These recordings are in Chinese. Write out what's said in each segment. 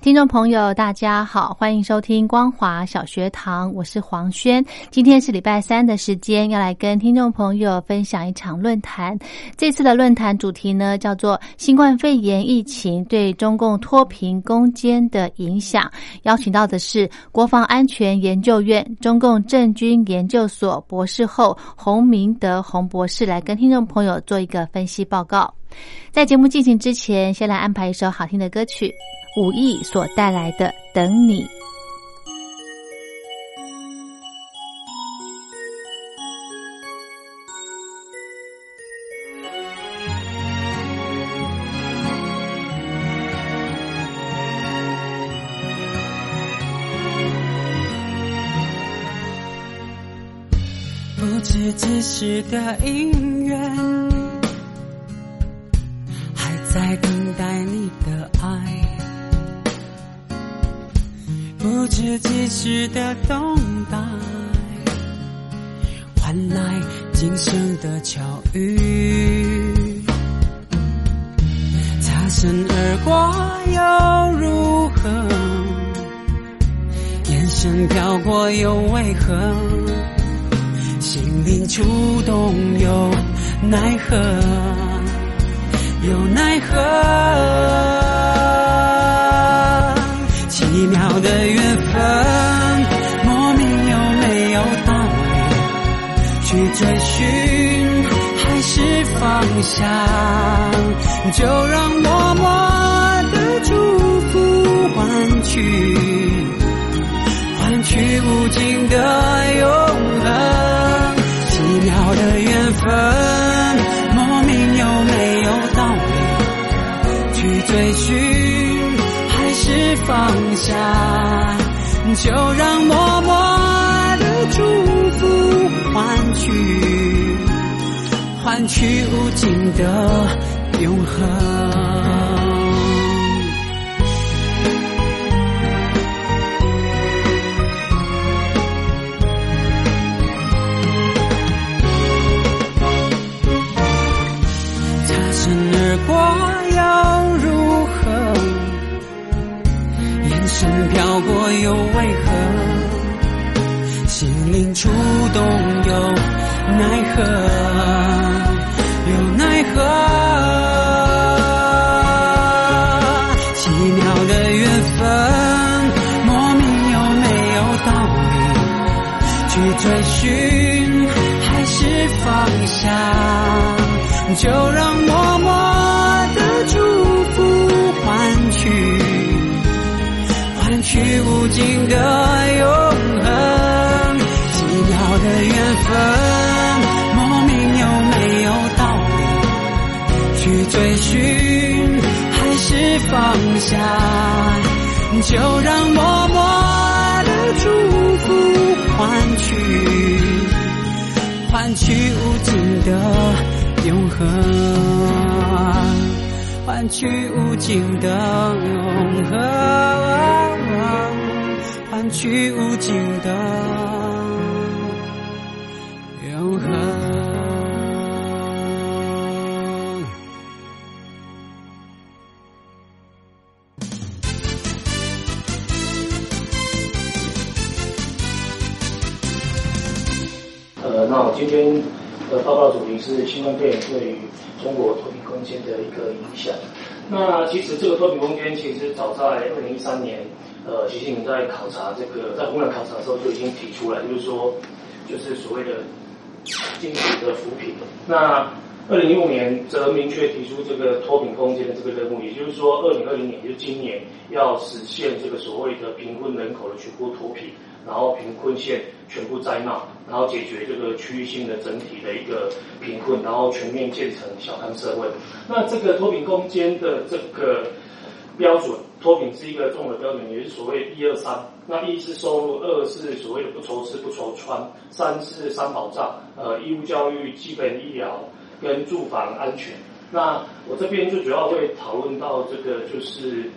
听众朋友，大家好，欢迎收听光华小学堂，我是黄轩。今天是礼拜三的时间，要来跟听众朋友分享一场论坛。这次的论坛主题呢，叫做“新冠肺炎疫情对中共脱贫攻坚的影响”。邀请到的是国防安全研究院中共政军研究所博士后洪明德洪博士，来跟听众朋友做一个分析报告。在节目进行之前，先来安排一首好听的歌曲。武艺所带来的《等你》，不知几时的姻缘，还在等待你的爱。不知几时的等待，换来今生的巧遇。擦身而过又如何？眼神飘过又为何？心灵触动又奈何？又奈何？奇妙的缘分，莫名有没有道理？去追寻还是放下？就让默默的祝福换取，换取无尽的永恒。奇妙的缘分，莫名有没有道理？去追寻。放下，就让默默的祝福换取，换取无尽的永恒。又为何？心灵触动又奈何？又奈何？奇妙的缘分，莫名有没有道理？去追寻还是放下？就让默默的祝福换取。去无尽的永恒，奇妙的缘分，莫名又没有道理？去追寻还是放下？就让默默的祝福换取，换取无尽的永恒。换取无尽的永恒，换取无尽的永恒。呃，那我今天的报告主题是新冠肺炎对于中国脱贫攻坚的一个影响。那其实这个脱贫攻坚，其实早在二零一三年，呃，习近平在考察这个在湖南考察的时候就已经提出来，就是说，就是所谓的经济的扶贫。那二零一五年则明确提出这个脱贫攻坚的这个任务，也就是说，二零二零年，就是今年要实现这个所谓的贫困人口的全部脱贫，然后贫困县全部摘帽，然后解决这个区域性的整体的一个贫困，然后全面建成小康社会。那这个脱贫攻坚的这个标准，脱贫是一个综合标准，也是所谓一二三。那一是收入，二是所谓的不愁吃不愁穿，三是三保障，呃，义务教育、基本医疗。跟住房安全，那我这边就主要会讨论到这个就是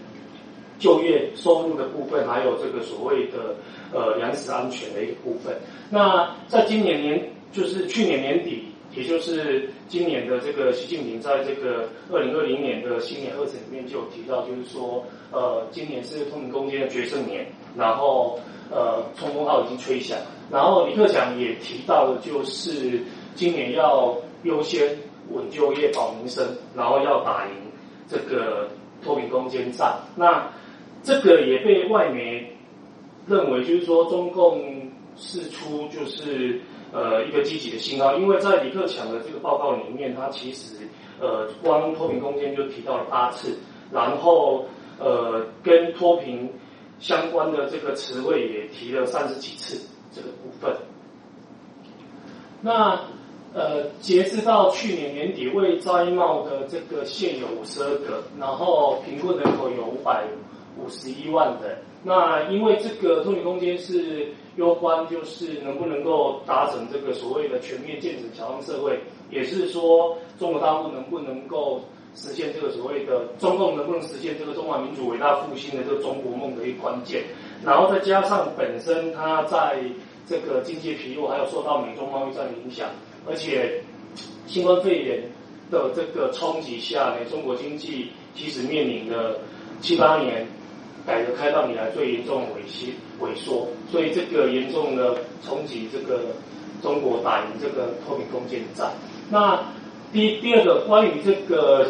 就业收入的部分，还有这个所谓的呃粮食安全的一个部分。那在今年年就是去年年底，也就是今年的这个习近平在这个二零二零年的新年贺词里面就有提到，就是说呃今年是通明攻坚的决胜年，然后呃冲锋号已经吹响，然后李克强也提到了，就是今年要。优先稳就业、保民生，然后要打赢这个脱贫攻坚战。那这个也被外媒认为，就是说中共释出就是呃一个积极的信号，因为在李克强的这个报告里面，他其实呃光脱贫攻坚就提到了八次，然后呃跟脱贫相关的这个词汇也提了三十几次这个部分。那呃，截至到去年年底，未摘帽的这个县有五十二个，然后贫困人口有五百五十一万人。那因为这个脱贫攻坚是攸关，就是能不能够达成这个所谓的全面建成小康社会，也是说中国大陆能不能够实现这个所谓的中共能不能实现这个中华民族伟大复兴的这个中国梦的一个关键。然后再加上本身它在这个经济疲弱，还有受到美中贸易战的影响。而且，新冠肺炎的这个冲击下呢，中国经济其实面临了七八年改革开放以来最严重的萎息萎缩，所以这个严重的冲击这个中国打赢这个脱贫攻坚战。那第第二个关于这个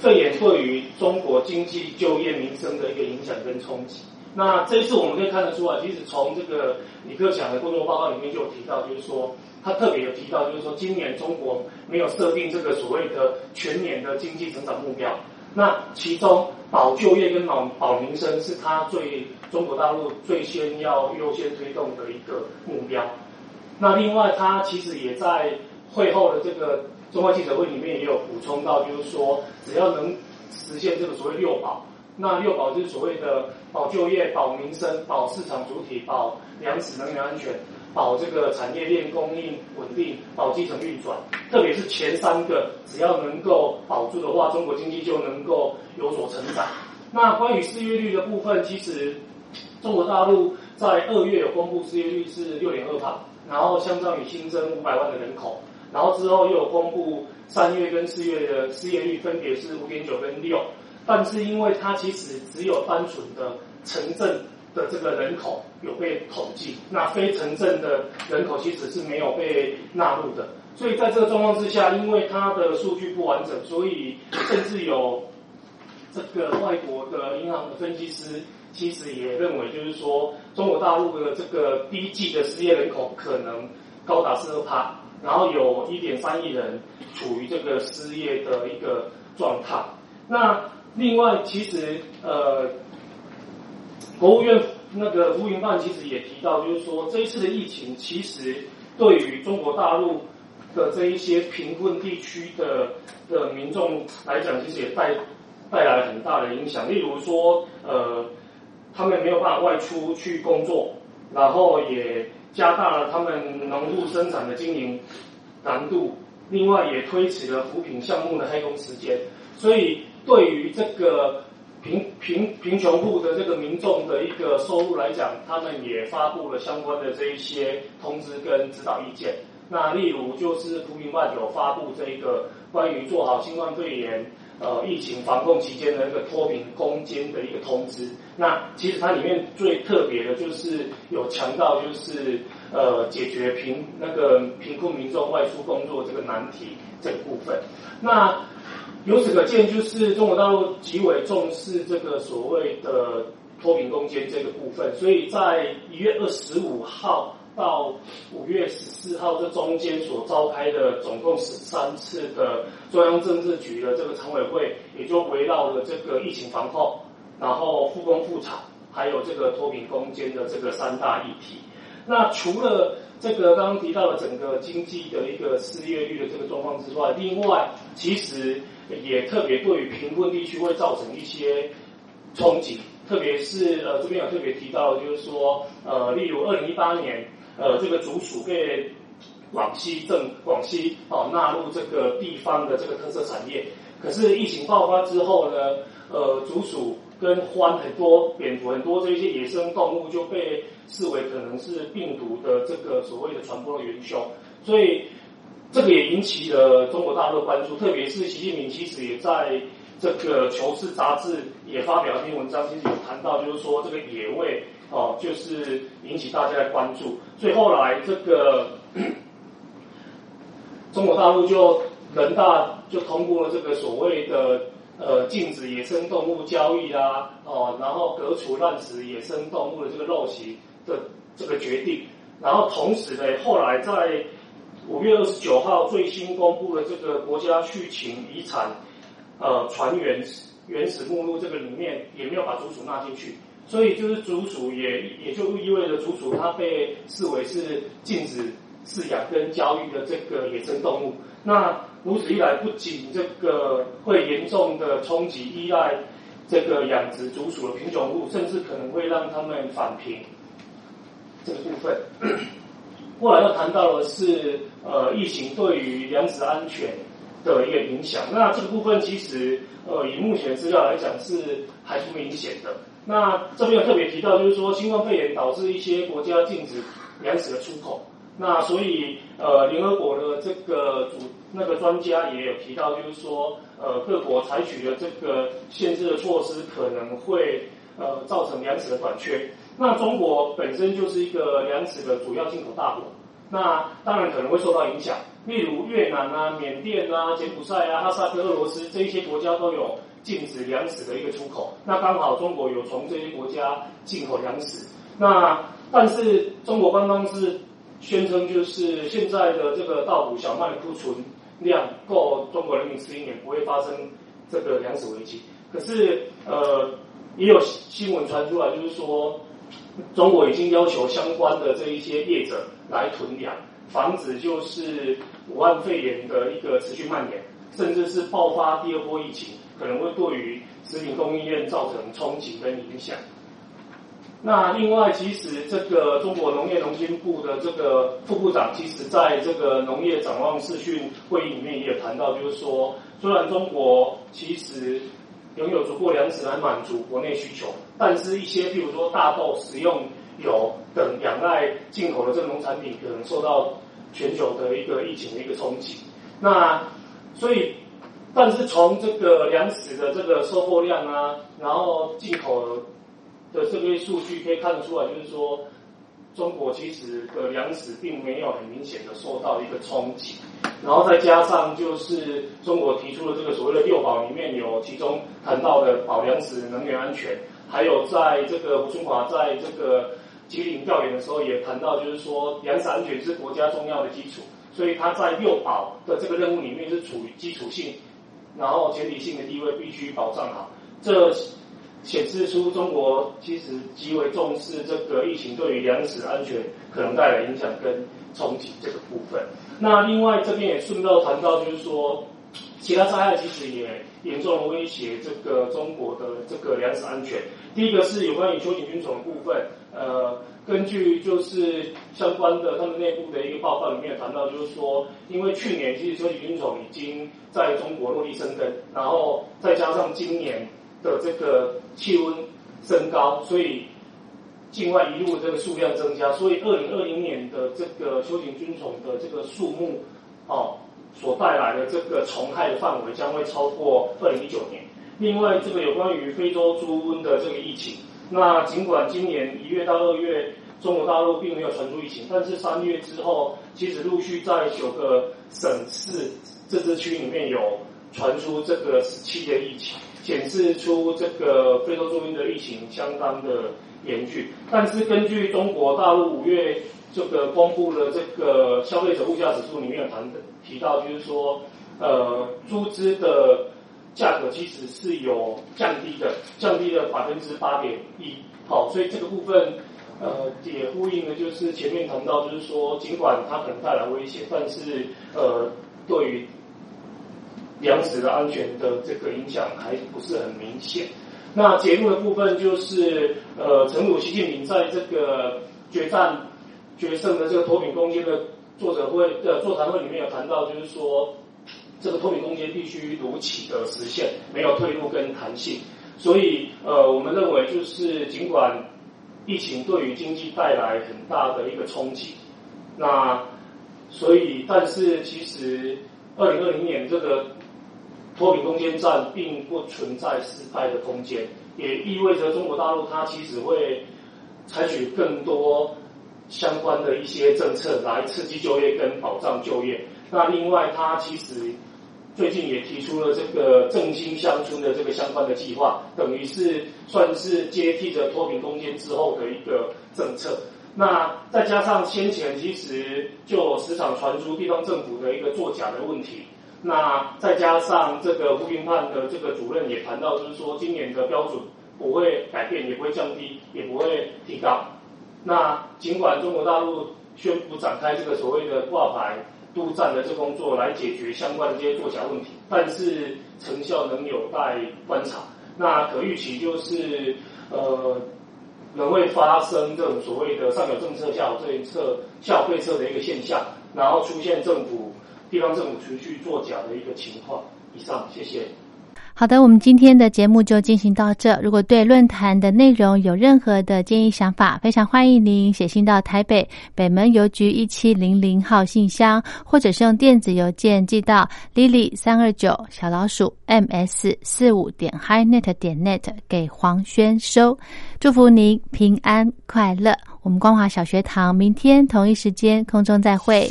肺炎对于中国经济、就业、民生的一个影响跟冲击。那这一次我们可以看得出来，其实从这个李克强的工作报告里面就有提到，就是说。他特别有提到，就是说今年中国没有设定这个所谓的全年的经济增长目标。那其中保就业跟保保民生是他最中国大陆最先要优先推动的一个目标。那另外，他其实也在会后的这个中外记者会里面也有补充到，就是说只要能实现这个所谓六保，那六保就是所谓的保就业、保民生、保市场主体、保粮食能源安全。保这个产业链供应稳定，保基层运转，特别是前三个，只要能够保住的话，中国经济就能够有所成长。那关于失业率的部分，其实中国大陆在二月有公布失业率是六点二帕，然后相当于新增五百万的人口，然后之后又有公布三月跟四月的失业率分别是五点九跟六，但是因为它其实只有单纯的城镇。的这个人口有被统计，那非城镇的人口其实是没有被纳入的。所以在这个状况之下，因为它的数据不完整，所以甚至有这个外国的银行的分析师其实也认为，就是说中国大陆的这个第一季的失业人口可能高达十二趴，然后有一点三亿人处于这个失业的一个状态。那另外，其实呃。国务院那个吴云办其实也提到，就是说这一次的疫情其实对于中国大陆的这一些贫困地区的的民众来讲，其实也带带来很大的影响。例如说，呃，他们没有办法外出去工作，然后也加大了他们农户生产的经营难度，另外也推迟了扶贫项目的开工时间。所以对于这个。贫贫贫穷户的这个民众的一个收入来讲，他们也发布了相关的这一些通知跟指导意见。那例如就是扶贫办有发布这一个关于做好新冠肺炎呃疫情防控期间的那个脱贫攻坚的一个通知。那其实它里面最特别的就是有强调就是呃解决贫那个贫困民众外出工作这个难题这个部分。那由此可见，就是中国大陆极为重视这个所谓的脱贫攻坚这个部分，所以在一月二十五号到五月十四号这中间所召开的总共十三次的中央政治局的这个常委会，也就围绕了这个疫情防控，然后复工复产，还有这个脱贫攻坚的这个三大议题。那除了这个刚刚提到的整个经济的一个失业率的这个状况之外，另外其实也特别对于贫困地区会造成一些冲击，特别是呃这边有特别提到，就是说呃例如二零一八年呃这个竹鼠被广西政广西哦纳入这个地方的这个特色产业，可是疫情爆发之后呢，呃竹鼠跟獾很多蝙蝠很多这些野生动物就被视为可能是病毒的这个所谓的传播的元凶，所以这个也引起了中国大陆的关注，特别是习近平其实也在这个《求是》杂志也发表一篇文章，其实有谈到，就是说这个野味哦，就是引起大家的关注，所以后来这个 中国大陆就人大就通过了这个所谓的。呃，禁止野生动物交易啊，哦，然后革除滥食野生动物的这个陋习的这个决定，然后同时呢，后来在五月二十九号最新公布的这个国家畜禽遗产呃船原原始目录这个里面也没有把竹鼠纳进去，所以就是竹鼠也也就意味着竹鼠它被视为是禁止饲养跟交易的这个野生动物，那。如此一来，不仅这个会严重的冲击依赖这个养殖竹鼠的品种户，甚至可能会让他们返贫。这个部分，后来又谈到的是呃疫情对于粮食安全的一个影响。那这个部分其实呃以目前资料来讲是还不明显的。那这边有特别提到，就是说新冠肺炎导致一些国家禁止粮食的出口。那所以呃联合国的这个主那个专家也有提到，就是说，呃，各国采取的这个限制的措施可能会呃造成粮食的短缺。那中国本身就是一个粮食的主要进口大国，那当然可能会受到影响。例如越南啊、缅甸啊、柬埔寨啊、哈萨克、俄罗斯这一些国家都有禁止粮食的一个出口。那刚好中国有从这些国家进口粮食。那但是中国官方是宣称，就是现在的这个稻谷小麦库存。量够中国人民吃一年，不会发生这个粮食危机。可是，呃，也有新闻传出来，就是说，中国已经要求相关的这一些业者来囤粮，防止就是武汉肺炎的一个持续蔓延，甚至是爆发第二波疫情，可能会对于食品供应链造成冲击跟影响。那另外，其实这个中国农业农经部的这个副部长，其实在这个农业展望视讯会议里面也有谈到，就是说，虽然中国其实拥有足够粮食来满足国内需求，但是一些譬如说大豆、食用油等仰赖进口的这个农产品，可能受到全球的一个疫情的一个冲击。那所以，但是从这个粮食的这个收获量啊，然后进口。的这些数据可以看得出来，就是说，中国其实的粮食并没有很明显的受到一个冲击，然后再加上就是中国提出的这个所谓的六保里面有其中谈到的保粮食、能源安全，还有在这个胡春华在这个吉林调研的时候也谈到，就是说粮食安全是国家重要的基础，所以他在六保的这个任务里面是处于基础性，然后前提性的地位必须保障好这。显示出中国其实极为重视这个疫情对于粮食安全可能带来影响跟冲击这个部分。那另外这边也顺道谈到，就是说其他灾害其实也严重威胁这个中国的这个粮食安全。第一个是有关于秋瑾菌种的部分，呃，根据就是相关的他们内部的一个报告里面谈到，就是说因为去年其实秋瑾菌种已经在中国落地生根，然后再加上今年。的这个气温升高，所以境外移入这个数量增加，所以二零二零年的这个修行菌虫的这个数目哦，所带来的这个虫害的范围将会超过二零一九年。另外，这个有关于非洲猪瘟的这个疫情，那尽管今年一月到二月中国大陆并没有传出疫情，但是三月之后，其实陆续在九个省市自治区里面有传出这个十七的疫情。显示出这个非洲猪瘟的疫情相当的严峻，但是根据中国大陆五月这个公布的这个消费者物价指数里面有谈提到，就是说，呃，猪资的价格其实是有降低的，降低了百分之八点一。好，所以这个部分，呃，也呼应了就是前面谈到，就是说，尽管它可能带来威胁，但是呃，对于粮食的安全的这个影响还不是很明显。那节目的部分就是，呃，陈鲁习近平在这个决战。决胜的这个脱贫攻坚的作者会的座谈会里面有谈到，就是说这个脱贫攻坚必须如期的实现，没有退路跟弹性。所以呃，我们认为就是尽管疫情对于经济带来很大的一个冲击，那所以但是其实二零二零年这个脱贫攻坚战并不存在失败的空间，也意味着中国大陆它其实会采取更多。相关的一些政策来刺激就业跟保障就业。那另外，它其实最近也提出了这个振兴乡村的这个相关的计划，等于是算是接替着脱贫攻坚之后的一个政策。那再加上先前其实就时常传出地方政府的一个作假的问题。那再加上这个扶贫判的这个主任也谈到，就是说今年的标准不会改变，也不会降低，也不会提高。那尽管中国大陆宣布展开这个所谓的挂牌督战的这工作来解决相关的这些作假问题，但是成效仍有待观察。那可预期就是呃，仍会发生这种所谓的上有政策下有对策下有对策的一个现象，然后出现政府地方政府持续作假的一个情况。以上，谢谢。好的，我们今天的节目就进行到这。如果对论坛的内容有任何的建议想法，非常欢迎您写信到台北北门邮局一七零零号信箱，或者是用电子邮件寄到 lily 三二九小老鼠 ms 四五点 highnet 点 net 给黄轩收。祝福您平安快乐。我们光华小学堂明天同一时间空中再会。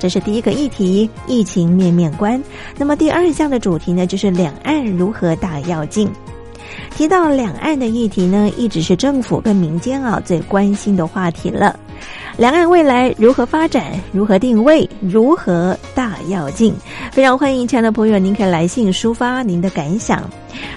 这是第一个议题，疫情面面观。那么第二项的主题呢，就是两岸如何大要进。提到两岸的议题呢，一直是政府跟民间啊最关心的话题了。两岸未来如何发展？如何定位？如何大要进？非常欢迎亲爱的朋友，您可以来信抒发您的感想。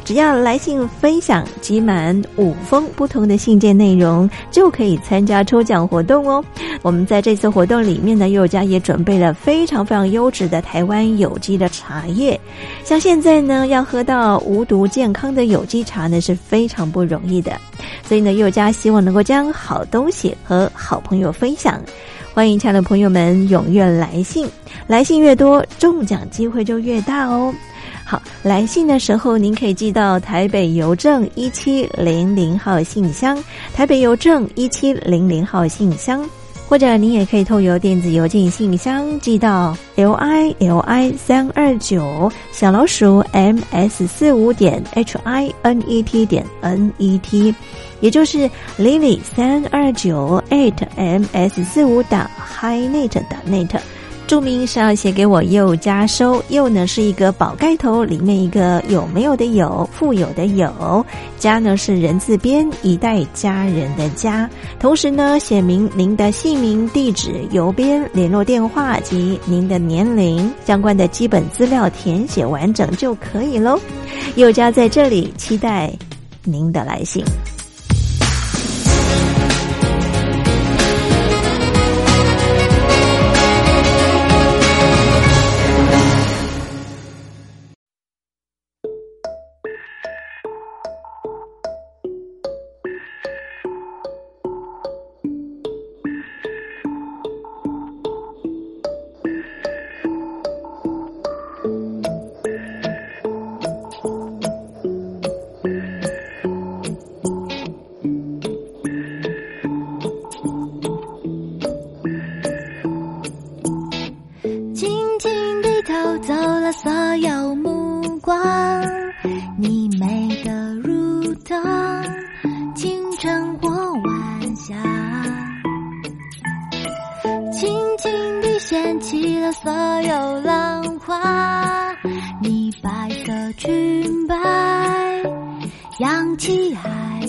只要来信分享集满五封不同的信件内容，就可以参加抽奖活动哦。我们在这次活动里面呢，佑家也准备了非常非常优质的台湾有机的茶叶。像现在呢，要喝到无毒健康的有机茶呢，是非常不容易的。所以呢，佑家希望能够将好东西和好朋友分享。欢迎亲爱的朋友们踊跃来信，来信越多，中奖机会就越大哦。好，来信的时候您可以寄到台北邮政一七零零号信箱，台北邮政一七零零号信箱，或者您也可以透邮电子邮件信箱寄到 l i l i 三二九小老鼠 m s 四五点 h i n e t 点 n e t，也就是 lily 三二九 eight m s 四五打 highnet 打 net。注明是要写给我又加收，又呢是一个宝盖头，里面一个有没有的有，富有的有，家呢是人字边，一代家人的家。同时呢，写明您的姓名、地址、邮编、联络电话及您的年龄相关的基本资料填写完整就可以喽。又家在这里期待您的来信。起了所有浪花，你白色裙摆扬起海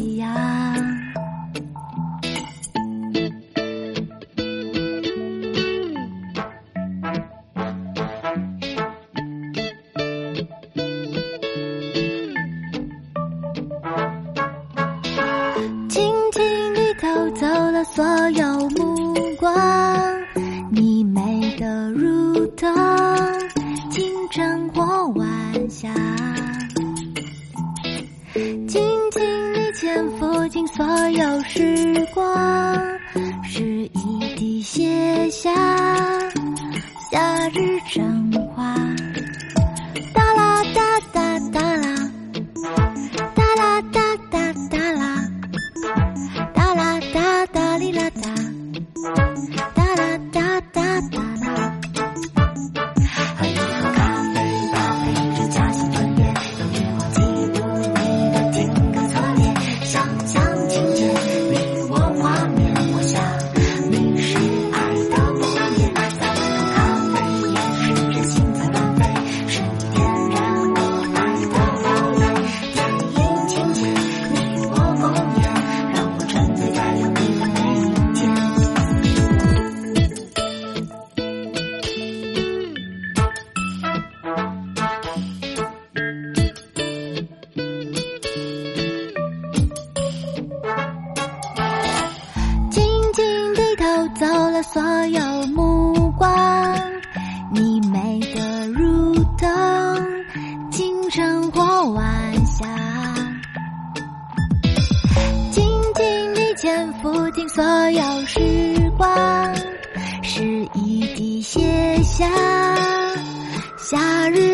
不尽所有时光，是一滴写下夏日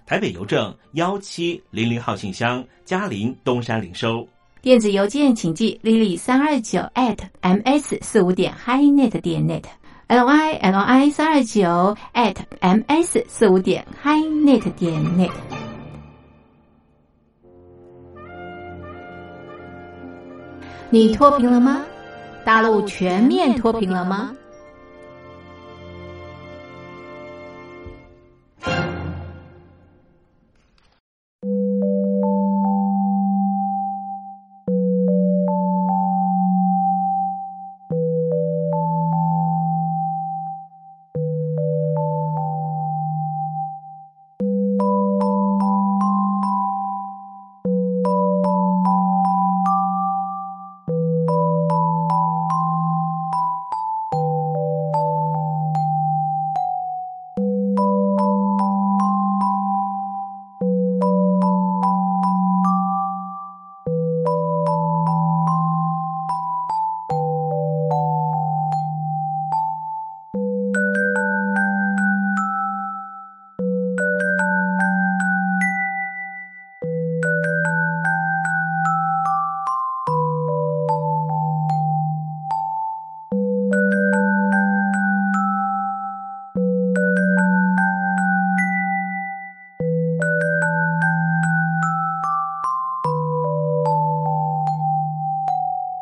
台北邮政幺七零零号信箱，嘉陵东山领收。电子邮件请寄 lily 三二九 at ms 四五点 highnet 点 net，l i l i 三二九 at ms 四五点 highnet 点 net。你脱贫了吗？大陆全面脱贫了吗？